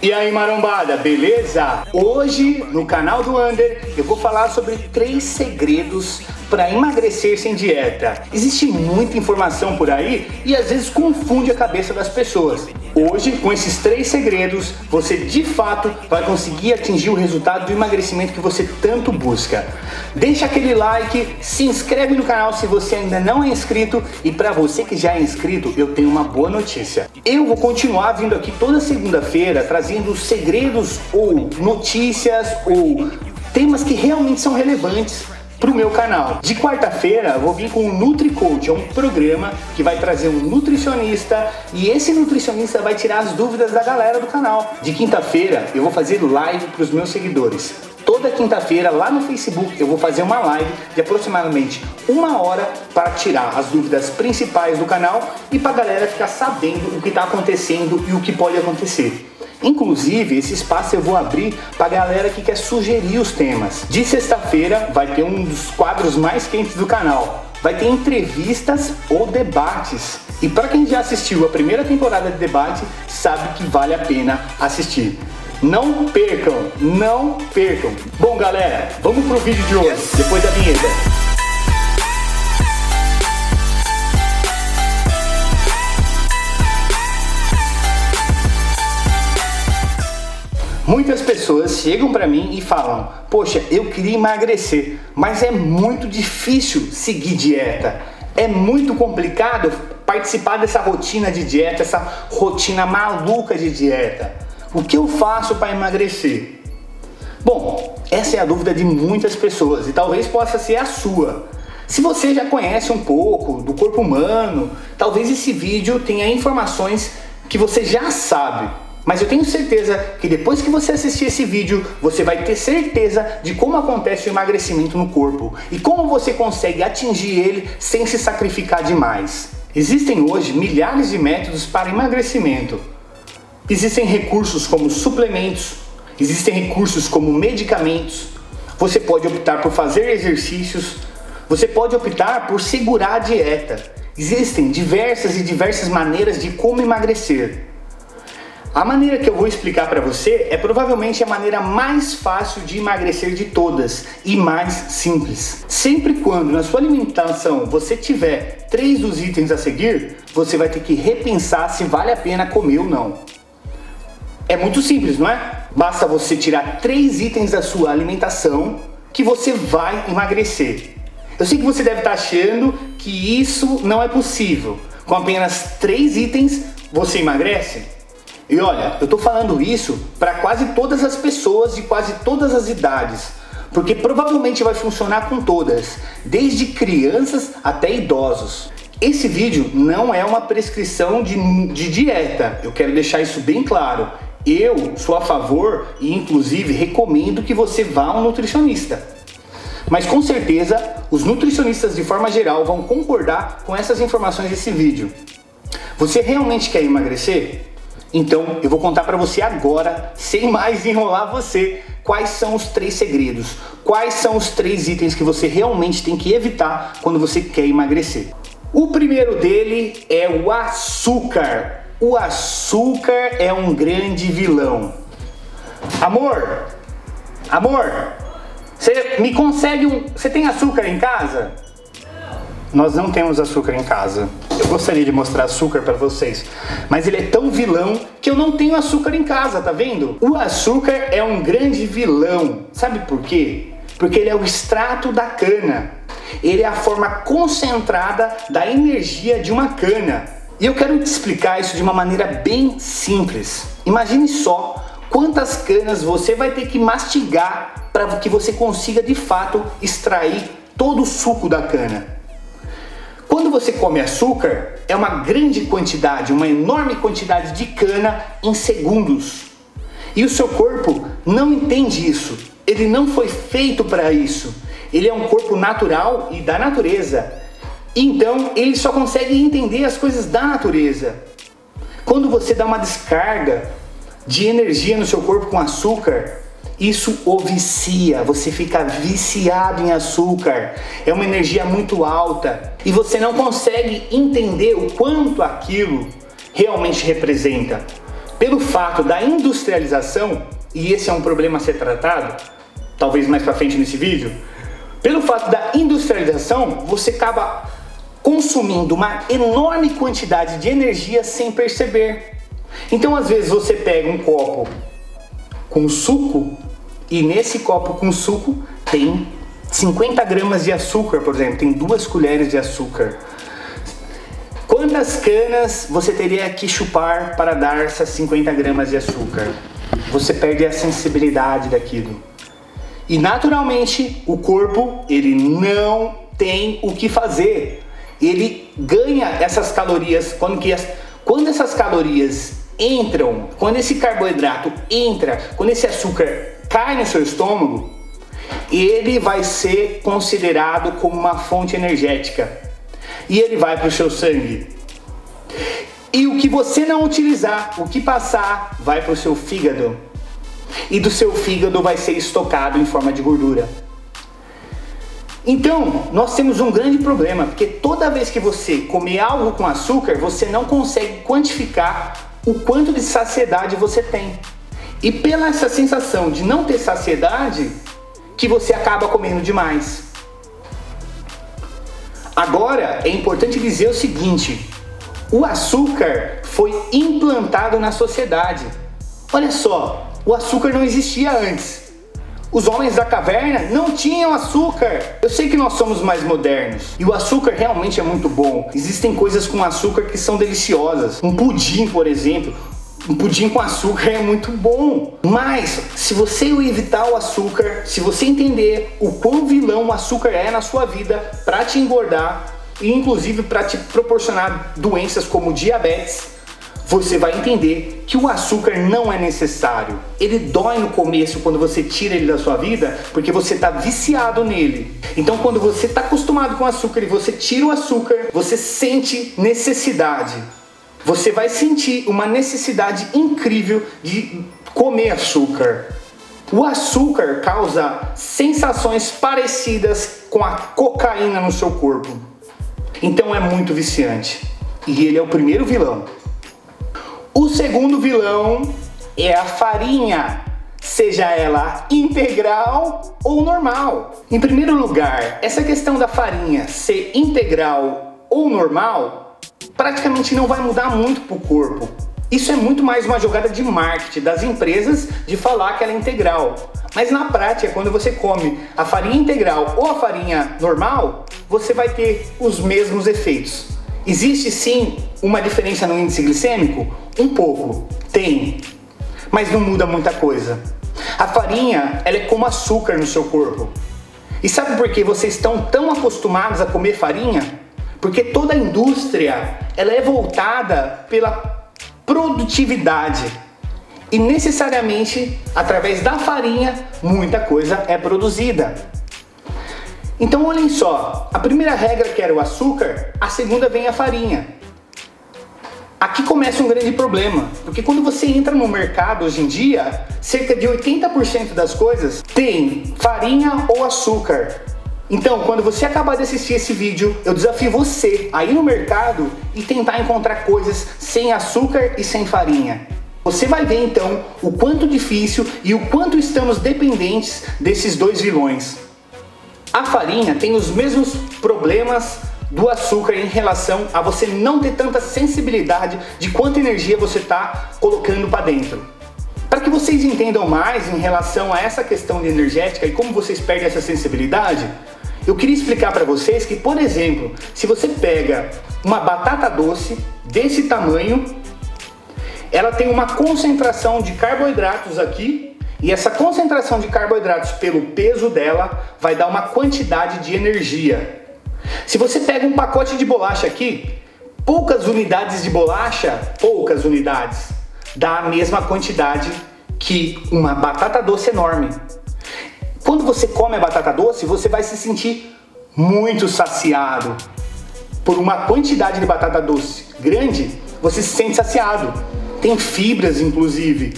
E aí marombada, beleza? Hoje no canal do Under eu vou falar sobre três segredos para emagrecer sem dieta. Existe muita informação por aí e às vezes confunde a cabeça das pessoas. Hoje, com esses três segredos, você de fato vai conseguir atingir o resultado do emagrecimento que você tanto busca. Deixa aquele like, se inscreve no canal se você ainda não é inscrito e para você que já é inscrito, eu tenho uma boa notícia. Eu vou continuar vindo aqui toda segunda-feira trazendo segredos ou notícias ou temas que realmente são relevantes para o meu canal. De quarta-feira vou vir com o NutriCoach, é um programa que vai trazer um nutricionista e esse nutricionista vai tirar as dúvidas da galera do canal. De quinta-feira eu vou fazer live para os meus seguidores. Toda quinta-feira lá no Facebook eu vou fazer uma live de aproximadamente uma hora para tirar as dúvidas principais do canal e para a galera ficar sabendo o que está acontecendo e o que pode acontecer. Inclusive, esse espaço eu vou abrir para galera que quer sugerir os temas. De sexta-feira vai ter um dos quadros mais quentes do canal. Vai ter entrevistas ou debates. E para quem já assistiu a primeira temporada de debate, sabe que vale a pena assistir. Não percam, não percam. Bom, galera, vamos pro vídeo de hoje, depois da vinheta. Muitas pessoas chegam para mim e falam: Poxa, eu queria emagrecer, mas é muito difícil seguir dieta. É muito complicado participar dessa rotina de dieta, essa rotina maluca de dieta. O que eu faço para emagrecer? Bom, essa é a dúvida de muitas pessoas e talvez possa ser a sua. Se você já conhece um pouco do corpo humano, talvez esse vídeo tenha informações que você já sabe. Mas eu tenho certeza que depois que você assistir esse vídeo, você vai ter certeza de como acontece o emagrecimento no corpo e como você consegue atingir ele sem se sacrificar demais. Existem hoje milhares de métodos para emagrecimento. Existem recursos como suplementos, existem recursos como medicamentos. Você pode optar por fazer exercícios, você pode optar por segurar a dieta. Existem diversas e diversas maneiras de como emagrecer. A maneira que eu vou explicar para você é provavelmente a maneira mais fácil de emagrecer de todas e mais simples. Sempre quando na sua alimentação você tiver três dos itens a seguir, você vai ter que repensar se vale a pena comer ou não. É muito simples, não é? Basta você tirar três itens da sua alimentação que você vai emagrecer. Eu sei que você deve estar achando que isso não é possível. Com apenas três itens você emagrece? E olha, eu tô falando isso para quase todas as pessoas de quase todas as idades, porque provavelmente vai funcionar com todas, desde crianças até idosos. Esse vídeo não é uma prescrição de, de dieta, eu quero deixar isso bem claro. Eu sou a favor e, inclusive, recomendo que você vá a um nutricionista. Mas com certeza, os nutricionistas de forma geral vão concordar com essas informações desse vídeo. Você realmente quer emagrecer? Então eu vou contar para você agora, sem mais enrolar você, quais são os três segredos, quais são os três itens que você realmente tem que evitar quando você quer emagrecer. O primeiro dele é o açúcar. O açúcar é um grande vilão. Amor, amor, você me consegue um. Você tem açúcar em casa? Nós não temos açúcar em casa. Eu gostaria de mostrar açúcar para vocês, mas ele é tão vilão que eu não tenho açúcar em casa, tá vendo? O açúcar é um grande vilão. Sabe por quê? Porque ele é o extrato da cana. Ele é a forma concentrada da energia de uma cana. E eu quero te explicar isso de uma maneira bem simples. Imagine só quantas canas você vai ter que mastigar para que você consiga de fato extrair todo o suco da cana. Quando você come açúcar, é uma grande quantidade, uma enorme quantidade de cana em segundos. E o seu corpo não entende isso. Ele não foi feito para isso. Ele é um corpo natural e da natureza. Então, ele só consegue entender as coisas da natureza. Quando você dá uma descarga de energia no seu corpo com açúcar, isso o vicia, você fica viciado em açúcar. É uma energia muito alta e você não consegue entender o quanto aquilo realmente representa. pelo fato da industrialização, e esse é um problema a ser tratado, talvez mais para frente nesse vídeo, pelo fato da industrialização, você acaba consumindo uma enorme quantidade de energia sem perceber. Então, às vezes, você pega um copo com suco e nesse copo com suco tem 50 gramas de açúcar, por exemplo, tem duas colheres de açúcar. Quantas canas você teria que chupar para dar essas 50 gramas de açúcar? Você perde a sensibilidade daquilo. E naturalmente o corpo ele não tem o que fazer. Ele ganha essas calorias quando que as, quando essas calorias entram, quando esse carboidrato entra, quando esse açúcar cai no seu estômago, ele vai ser considerado como uma fonte energética e ele vai para o seu sangue. E o que você não utilizar, o que passar, vai para o seu fígado. E do seu fígado vai ser estocado em forma de gordura. Então, nós temos um grande problema, porque toda vez que você comer algo com açúcar, você não consegue quantificar o quanto de saciedade você tem. E pela essa sensação de não ter saciedade, que você acaba comendo demais. Agora, é importante dizer o seguinte: o açúcar foi implantado na sociedade. Olha só, o açúcar não existia antes. Os homens da caverna não tinham açúcar. Eu sei que nós somos mais modernos e o açúcar realmente é muito bom. Existem coisas com açúcar que são deliciosas. Um pudim, por exemplo, um pudim com açúcar é muito bom. Mas se você evitar o açúcar, se você entender o quão vilão o açúcar é na sua vida para te engordar, e inclusive para te proporcionar doenças como diabetes, você vai entender que o açúcar não é necessário. Ele dói no começo quando você tira ele da sua vida, porque você está viciado nele. Então, quando você está acostumado com açúcar e você tira o açúcar, você sente necessidade. Você vai sentir uma necessidade incrível de comer açúcar. O açúcar causa sensações parecidas com a cocaína no seu corpo. Então é muito viciante. E ele é o primeiro vilão. O segundo vilão é a farinha, seja ela integral ou normal. Em primeiro lugar, essa questão da farinha ser integral ou normal praticamente não vai mudar muito para o corpo. Isso é muito mais uma jogada de marketing das empresas de falar que ela é integral. Mas na prática, quando você come a farinha integral ou a farinha normal, você vai ter os mesmos efeitos. Existe sim uma diferença no índice glicêmico? Um pouco, tem, mas não muda muita coisa. A farinha, ela é como açúcar no seu corpo. E sabe por que vocês estão tão acostumados a comer farinha? Porque toda a indústria, ela é voltada pela produtividade. E necessariamente, através da farinha, muita coisa é produzida. Então olhem só, a primeira regra que era o açúcar, a segunda vem a farinha. Aqui começa um grande problema, porque quando você entra no mercado hoje em dia, cerca de 80% das coisas tem farinha ou açúcar. Então, quando você acabar de assistir esse vídeo, eu desafio você a ir no mercado e tentar encontrar coisas sem açúcar e sem farinha. Você vai ver então o quanto difícil e o quanto estamos dependentes desses dois vilões. A farinha tem os mesmos problemas do açúcar em relação a você não ter tanta sensibilidade de quanta energia você está colocando para dentro. Para que vocês entendam mais em relação a essa questão de energética e como vocês perdem essa sensibilidade, eu queria explicar para vocês que, por exemplo, se você pega uma batata doce desse tamanho, ela tem uma concentração de carboidratos aqui e essa concentração de carboidratos pelo peso dela vai dar uma quantidade de energia. Se você pega um pacote de bolacha aqui, poucas unidades de bolacha, poucas unidades, dá a mesma quantidade que uma batata doce enorme. Quando você come a batata doce, você vai se sentir muito saciado. Por uma quantidade de batata doce grande, você se sente saciado. Tem fibras, inclusive.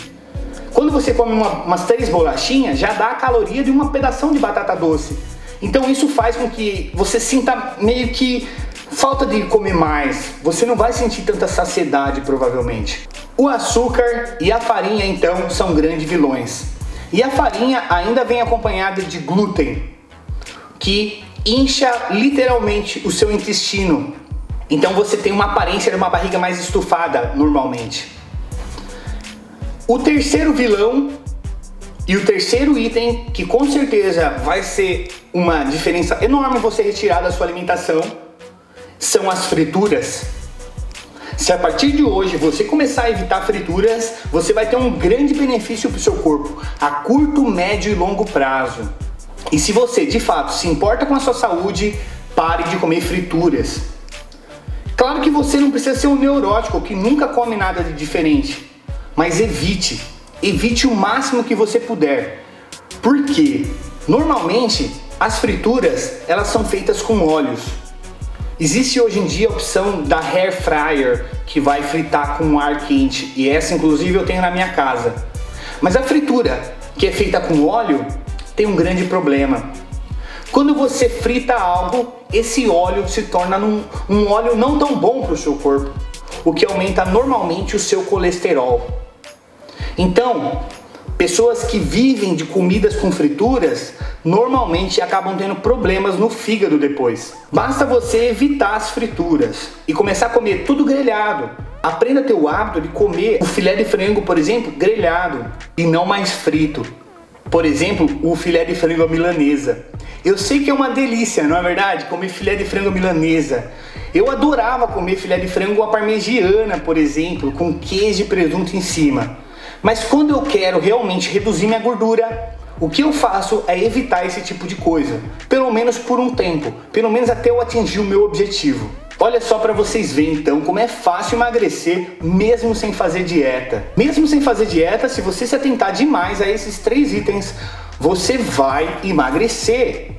Quando você come uma, umas três bolachinhas, já dá a caloria de uma pedação de batata doce. Então isso faz com que você sinta meio que Falta de comer mais, você não vai sentir tanta saciedade provavelmente. O açúcar e a farinha então são grandes vilões. E a farinha ainda vem acompanhada de glúten, que incha literalmente o seu intestino. Então você tem uma aparência de uma barriga mais estufada normalmente. O terceiro vilão e o terceiro item que com certeza vai ser uma diferença enorme você retirar da sua alimentação são as frituras. Se a partir de hoje você começar a evitar frituras, você vai ter um grande benefício para o seu corpo a curto, médio e longo prazo. E se você de fato se importa com a sua saúde, pare de comer frituras. Claro que você não precisa ser um neurótico que nunca come nada de diferente, mas evite, evite o máximo que você puder. Porque normalmente as frituras elas são feitas com óleos. Existe hoje em dia a opção da hair fryer que vai fritar com ar quente e essa inclusive eu tenho na minha casa. Mas a fritura que é feita com óleo tem um grande problema. Quando você frita algo, esse óleo se torna num, um óleo não tão bom para o seu corpo, o que aumenta normalmente o seu colesterol. Então, pessoas que vivem de comidas com frituras normalmente acabam tendo problemas no fígado depois. Basta você evitar as frituras e começar a comer tudo grelhado. Aprenda a ter o hábito de comer o filé de frango, por exemplo, grelhado e não mais frito. Por exemplo, o filé de frango milanesa. Eu sei que é uma delícia, não é verdade? Comer filé de frango milanesa. Eu adorava comer filé de frango à parmegiana, por exemplo, com queijo e presunto em cima. Mas quando eu quero realmente reduzir minha gordura, o que eu faço é evitar esse tipo de coisa, pelo menos por um tempo, pelo menos até eu atingir o meu objetivo. Olha só para vocês verem então como é fácil emagrecer mesmo sem fazer dieta. Mesmo sem fazer dieta, se você se atentar demais a esses três itens, você vai emagrecer.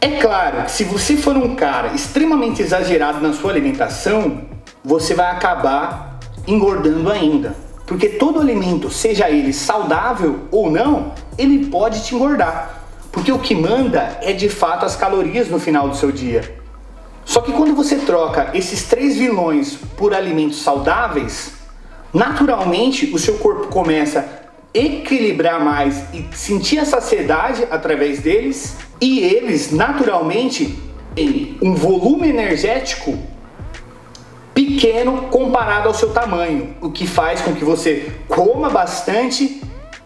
É claro que se você for um cara extremamente exagerado na sua alimentação, você vai acabar engordando ainda. Porque todo alimento, seja ele saudável ou não, ele pode te engordar. Porque o que manda é de fato as calorias no final do seu dia. Só que quando você troca esses três vilões por alimentos saudáveis, naturalmente o seu corpo começa a equilibrar mais e sentir a saciedade através deles, e eles naturalmente têm um volume energético pequeno comparado ao seu tamanho, o que faz com que você coma bastante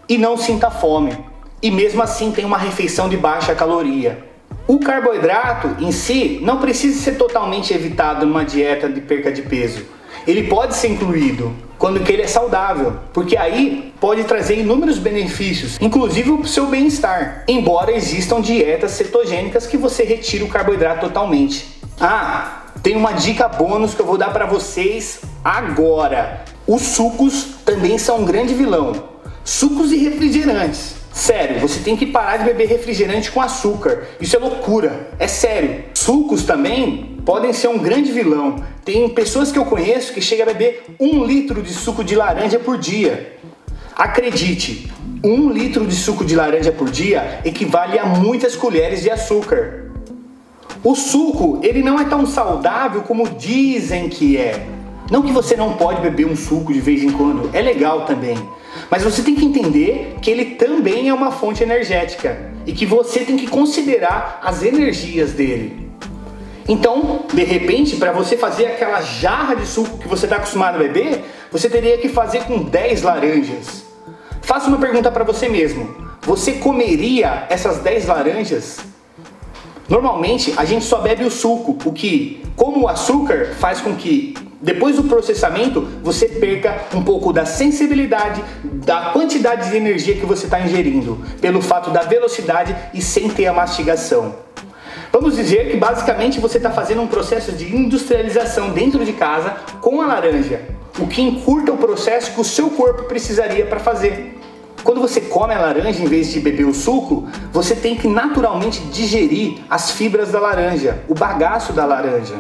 e não sinta fome. E mesmo assim tem uma refeição de baixa caloria. O carboidrato em si não precisa ser totalmente evitado numa dieta de perca de peso. Ele pode ser incluído quando que ele é saudável, porque aí pode trazer inúmeros benefícios, inclusive o seu bem-estar. Embora existam dietas cetogênicas que você retira o carboidrato totalmente. Ah, tem uma dica bônus que eu vou dar para vocês agora. Os sucos também são um grande vilão. Sucos e refrigerantes. Sério, você tem que parar de beber refrigerante com açúcar. Isso é loucura. É sério. Sucos também podem ser um grande vilão. Tem pessoas que eu conheço que chegam a beber um litro de suco de laranja por dia. Acredite, um litro de suco de laranja por dia equivale a muitas colheres de açúcar. O suco, ele não é tão saudável como dizem que é. Não que você não pode beber um suco de vez em quando, é legal também. Mas você tem que entender que ele também é uma fonte energética e que você tem que considerar as energias dele. Então, de repente, para você fazer aquela jarra de suco que você está acostumado a beber, você teria que fazer com 10 laranjas. Faça uma pergunta para você mesmo: você comeria essas 10 laranjas? Normalmente a gente só bebe o suco, o que, como o açúcar, faz com que depois do processamento você perca um pouco da sensibilidade, da quantidade de energia que você está ingerindo, pelo fato da velocidade e sem ter a mastigação. Vamos dizer que basicamente você está fazendo um processo de industrialização dentro de casa com a laranja, o que encurta o processo que o seu corpo precisaria para fazer. Quando você come a laranja em vez de beber o suco, você tem que naturalmente digerir as fibras da laranja, o bagaço da laranja.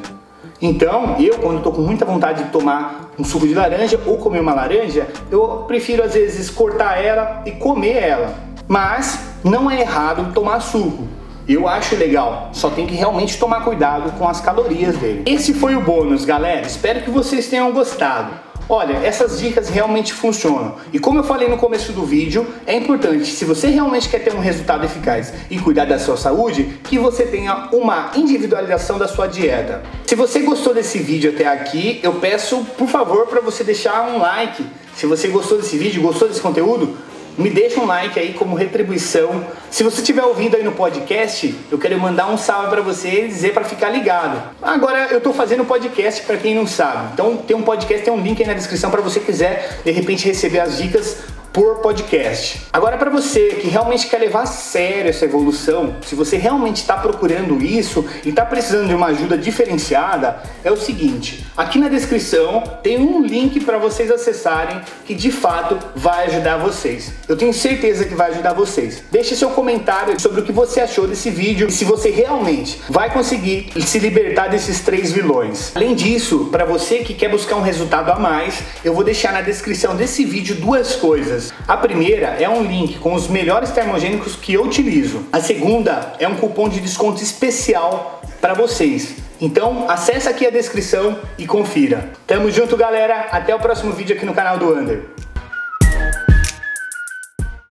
Então, eu quando estou com muita vontade de tomar um suco de laranja ou comer uma laranja, eu prefiro às vezes cortar ela e comer ela. Mas não é errado tomar suco. Eu acho legal, só tem que realmente tomar cuidado com as calorias dele. Esse foi o bônus, galera. Espero que vocês tenham gostado. Olha, essas dicas realmente funcionam. E como eu falei no começo do vídeo, é importante, se você realmente quer ter um resultado eficaz e cuidar da sua saúde, que você tenha uma individualização da sua dieta. Se você gostou desse vídeo até aqui, eu peço, por favor, para você deixar um like. Se você gostou desse vídeo, gostou desse conteúdo, me deixa um like aí como retribuição. Se você estiver ouvindo aí no podcast, eu quero mandar um salve para você e dizer para ficar ligado. Agora eu estou fazendo podcast para quem não sabe. Então tem um podcast, tem um link aí na descrição para você quiser de repente receber as dicas por podcast. Agora, para você que realmente quer levar a sério essa evolução, se você realmente está procurando isso e está precisando de uma ajuda diferenciada, é o seguinte: aqui na descrição tem um link para vocês acessarem que de fato vai ajudar vocês. Eu tenho certeza que vai ajudar vocês. Deixe seu comentário sobre o que você achou desse vídeo e se você realmente vai conseguir se libertar desses três vilões. Além disso, para você que quer buscar um resultado a mais, eu vou deixar na descrição desse vídeo duas coisas A primeira é um link com os melhores termogênicos que eu utilizo. A segunda é um cupom de desconto especial para vocês. Então, acesse aqui a descrição e confira. Tamo junto, galera. Até o próximo vídeo aqui no canal do Under.